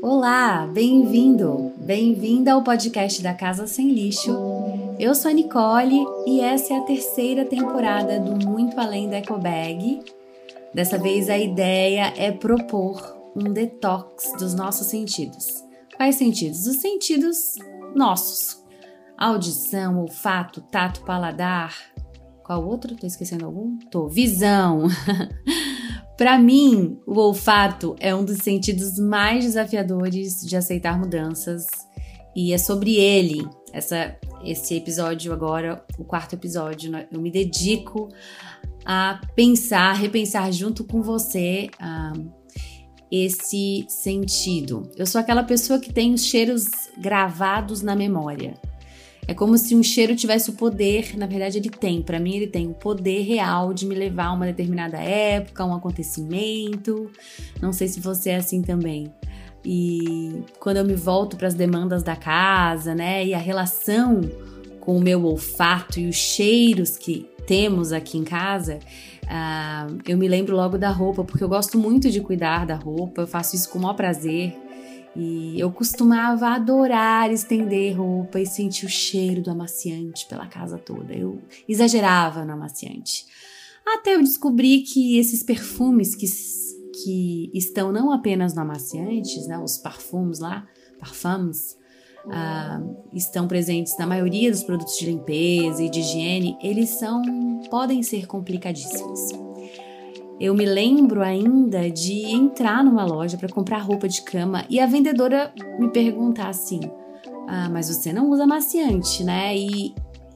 Olá, bem-vindo, bem-vinda ao podcast da Casa Sem Lixo. Eu sou a Nicole e essa é a terceira temporada do Muito Além da Ecobag. Dessa vez a ideia é propor um detox dos nossos sentidos. Quais sentidos? Os sentidos nossos. Audição, olfato, tato, paladar. Qual outro? Tô esquecendo algum? Tô. Visão. Para mim, o olfato é um dos sentidos mais desafiadores de aceitar mudanças e é sobre ele essa esse episódio agora, o quarto episódio, né? eu me dedico a pensar, repensar junto com você uh, esse sentido. Eu sou aquela pessoa que tem os cheiros gravados na memória. É como se um cheiro tivesse o poder, na verdade ele tem, para mim ele tem o poder real de me levar a uma determinada época, um acontecimento. Não sei se você é assim também. E quando eu me volto para as demandas da casa, né, e a relação com o meu olfato e os cheiros que temos aqui em casa, uh, eu me lembro logo da roupa, porque eu gosto muito de cuidar da roupa, eu faço isso com o maior prazer. E eu costumava adorar estender roupa e sentir o cheiro do amaciante pela casa toda. Eu exagerava no amaciante. Até eu descobri que esses perfumes que, que estão não apenas no amaciante, né, os parfums lá, parfums, uh, estão presentes na maioria dos produtos de limpeza e de higiene, eles são podem ser complicadíssimos. Eu me lembro ainda de entrar numa loja para comprar roupa de cama e a vendedora me perguntar assim: Ah, mas você não usa maciante, né? E,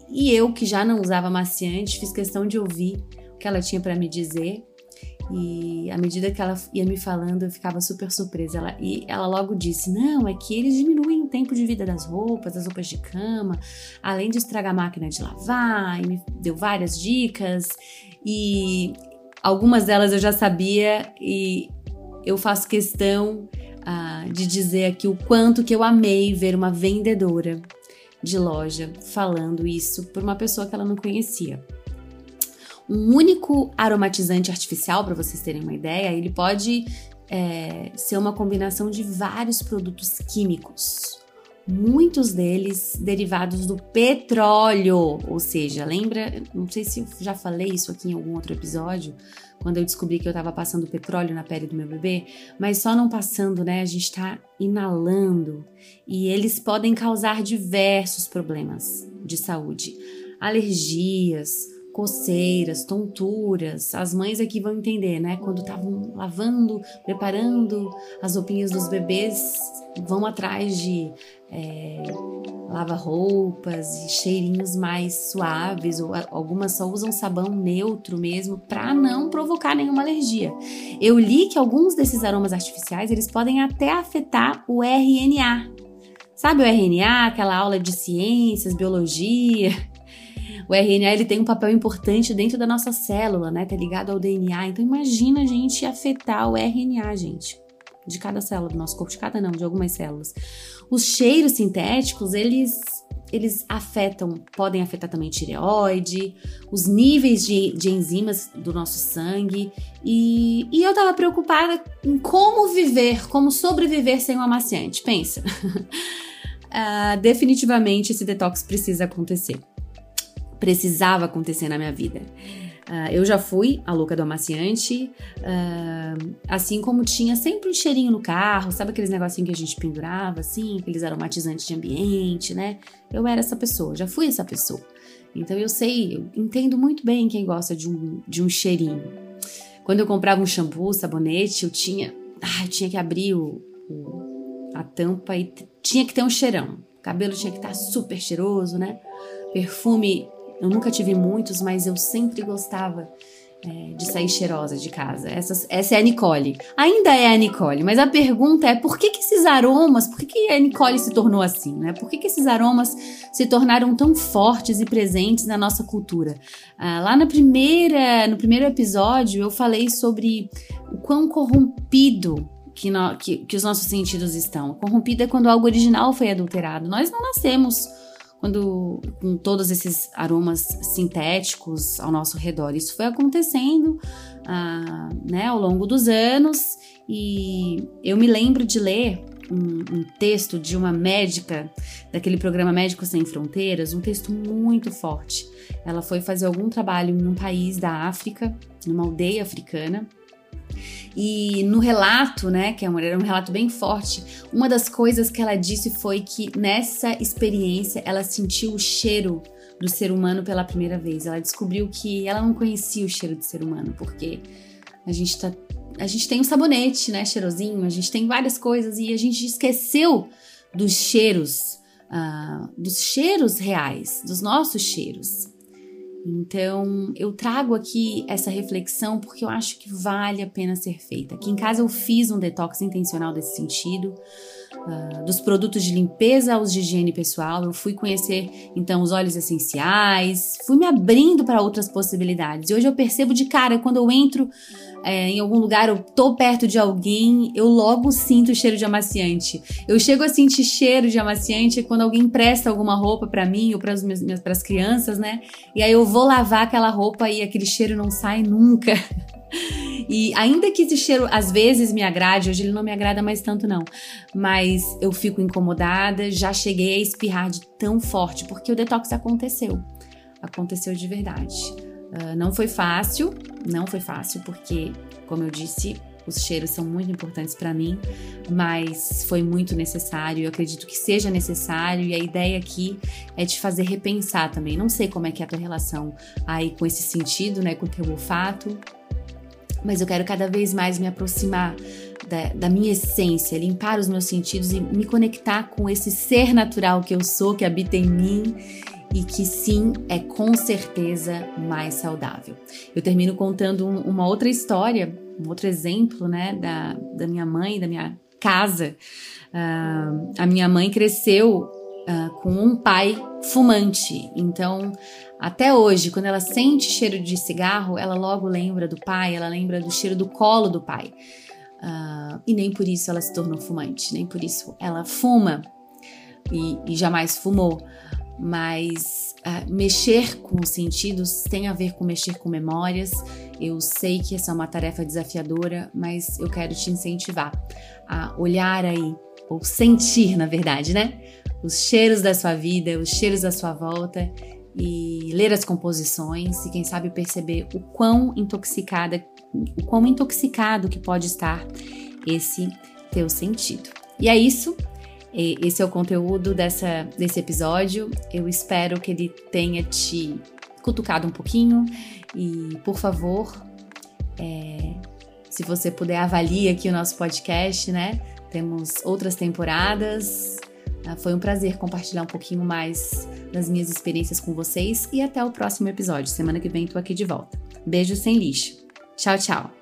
e eu, que já não usava maciante, fiz questão de ouvir o que ela tinha para me dizer. E à medida que ela ia me falando, eu ficava super surpresa. Ela, e ela logo disse: Não, é que eles diminuem o tempo de vida das roupas, das roupas de cama, além de estragar a máquina de lavar, e me deu várias dicas. E Algumas delas eu já sabia e eu faço questão uh, de dizer aqui o quanto que eu amei ver uma vendedora de loja falando isso por uma pessoa que ela não conhecia. Um único aromatizante artificial, para vocês terem uma ideia, ele pode é, ser uma combinação de vários produtos químicos muitos deles derivados do petróleo, ou seja, lembra, não sei se eu já falei isso aqui em algum outro episódio, quando eu descobri que eu estava passando petróleo na pele do meu bebê, mas só não passando, né? A gente está inalando. E eles podem causar diversos problemas de saúde, alergias, coceiras, tonturas. As mães aqui vão entender, né? Quando estavam lavando, preparando as roupinhas dos bebês, vão atrás de é, lava-roupas e cheirinhos mais suaves, ou algumas só usam sabão neutro mesmo para não provocar nenhuma alergia. Eu li que alguns desses aromas artificiais eles podem até afetar o RNA. Sabe o RNA, aquela aula de ciências, biologia? O RNA ele tem um papel importante dentro da nossa célula, né? Tá ligado ao DNA. Então imagina a gente afetar o RNA, gente, de cada célula do nosso corpo, de cada não, de algumas células. Os cheiros sintéticos, eles eles afetam, podem afetar também tireoide, os níveis de, de enzimas do nosso sangue. E, e eu tava preocupada em como viver, como sobreviver sem o amaciante. Pensa. uh, definitivamente esse detox precisa acontecer precisava acontecer na minha vida. Uh, eu já fui a louca do amaciante, uh, assim como tinha sempre um cheirinho no carro, sabe aqueles negocinhos que a gente pendurava, assim, aqueles aromatizantes de ambiente, né? Eu era essa pessoa, já fui essa pessoa. Então eu sei, eu entendo muito bem quem gosta de um, de um cheirinho. Quando eu comprava um shampoo, sabonete, eu tinha, ah, eu tinha que abrir o, o, a tampa e tinha que ter um cheirão. O cabelo tinha que estar super cheiroso, né? Perfume eu nunca tive muitos, mas eu sempre gostava é, de sair cheirosa de casa. Essa, essa é a Nicole. Ainda é a Nicole, mas a pergunta é por que, que esses aromas, por que, que a Nicole se tornou assim, né? Por que, que esses aromas se tornaram tão fortes e presentes na nossa cultura? Ah, lá na primeira, no primeiro episódio eu falei sobre o quão corrompido que, no, que, que os nossos sentidos estão. Corrompido é quando algo original foi adulterado. Nós não nascemos quando com todos esses aromas sintéticos ao nosso redor. Isso foi acontecendo ah, né, ao longo dos anos E eu me lembro de ler um, um, texto de uma médica daquele programa Médicos Sem Fronteiras, um texto muito forte. Ela foi fazer algum trabalho em um país da África, numa aldeia africana, e no relato, né, que é um, era um relato bem forte, uma das coisas que ela disse foi que nessa experiência ela sentiu o cheiro do ser humano pela primeira vez. Ela descobriu que ela não conhecia o cheiro do ser humano, porque a gente tá a gente tem um sabonete, né, cheirosinho, a gente tem várias coisas e a gente esqueceu dos cheiros, uh, dos cheiros reais, dos nossos cheiros. Então, eu trago aqui essa reflexão porque eu acho que vale a pena ser feita. Aqui em casa eu fiz um detox intencional desse sentido, uh, dos produtos de limpeza aos de higiene pessoal. Eu fui conhecer então os óleos essenciais, fui me abrindo para outras possibilidades. E hoje eu percebo de cara quando eu entro é, em algum lugar, eu tô perto de alguém, eu logo sinto o cheiro de amaciante. Eu chego a sentir cheiro de amaciante quando alguém presta alguma roupa para mim ou para as crianças, né? E aí eu vou lavar aquela roupa e aquele cheiro não sai nunca. E ainda que esse cheiro às vezes me agrade, hoje ele não me agrada mais tanto não, mas eu fico incomodada, já cheguei a espirrar de tão forte porque o detox aconteceu. Aconteceu de verdade. Uh, não foi fácil, não foi fácil, porque, como eu disse, os cheiros são muito importantes para mim, mas foi muito necessário. Eu acredito que seja necessário e a ideia aqui é te fazer repensar também. Não sei como é que é a tua relação aí com esse sentido, né, com o teu olfato, mas eu quero cada vez mais me aproximar da, da, minha essência, limpar os meus sentidos e me conectar com esse ser natural que eu sou, que habita em mim e que sim é com certeza mais saudável. Eu termino contando um, uma outra história, um outro exemplo, né, da, da minha mãe, da minha casa. Uh, a minha mãe cresceu uh, com um pai fumante, então até hoje, quando ela sente cheiro de cigarro, ela logo lembra do pai, ela lembra do cheiro do colo do pai. Uh, e nem por isso ela se tornou fumante, nem por isso ela fuma e, e jamais fumou mas uh, mexer com os sentidos tem a ver com mexer com memórias. Eu sei que essa é uma tarefa desafiadora, mas eu quero te incentivar a olhar aí, ou sentir, na verdade, né? Os cheiros da sua vida, os cheiros da sua volta e ler as composições e quem sabe perceber o quão intoxicada, o quão intoxicado que pode estar esse teu sentido. E é isso. Esse é o conteúdo dessa, desse episódio. Eu espero que ele tenha te cutucado um pouquinho e, por favor, é, se você puder avalie aqui o nosso podcast, né? Temos outras temporadas. Ah, foi um prazer compartilhar um pouquinho mais das minhas experiências com vocês e até o próximo episódio. Semana que vem tô aqui de volta. Beijo sem lixo. Tchau, tchau.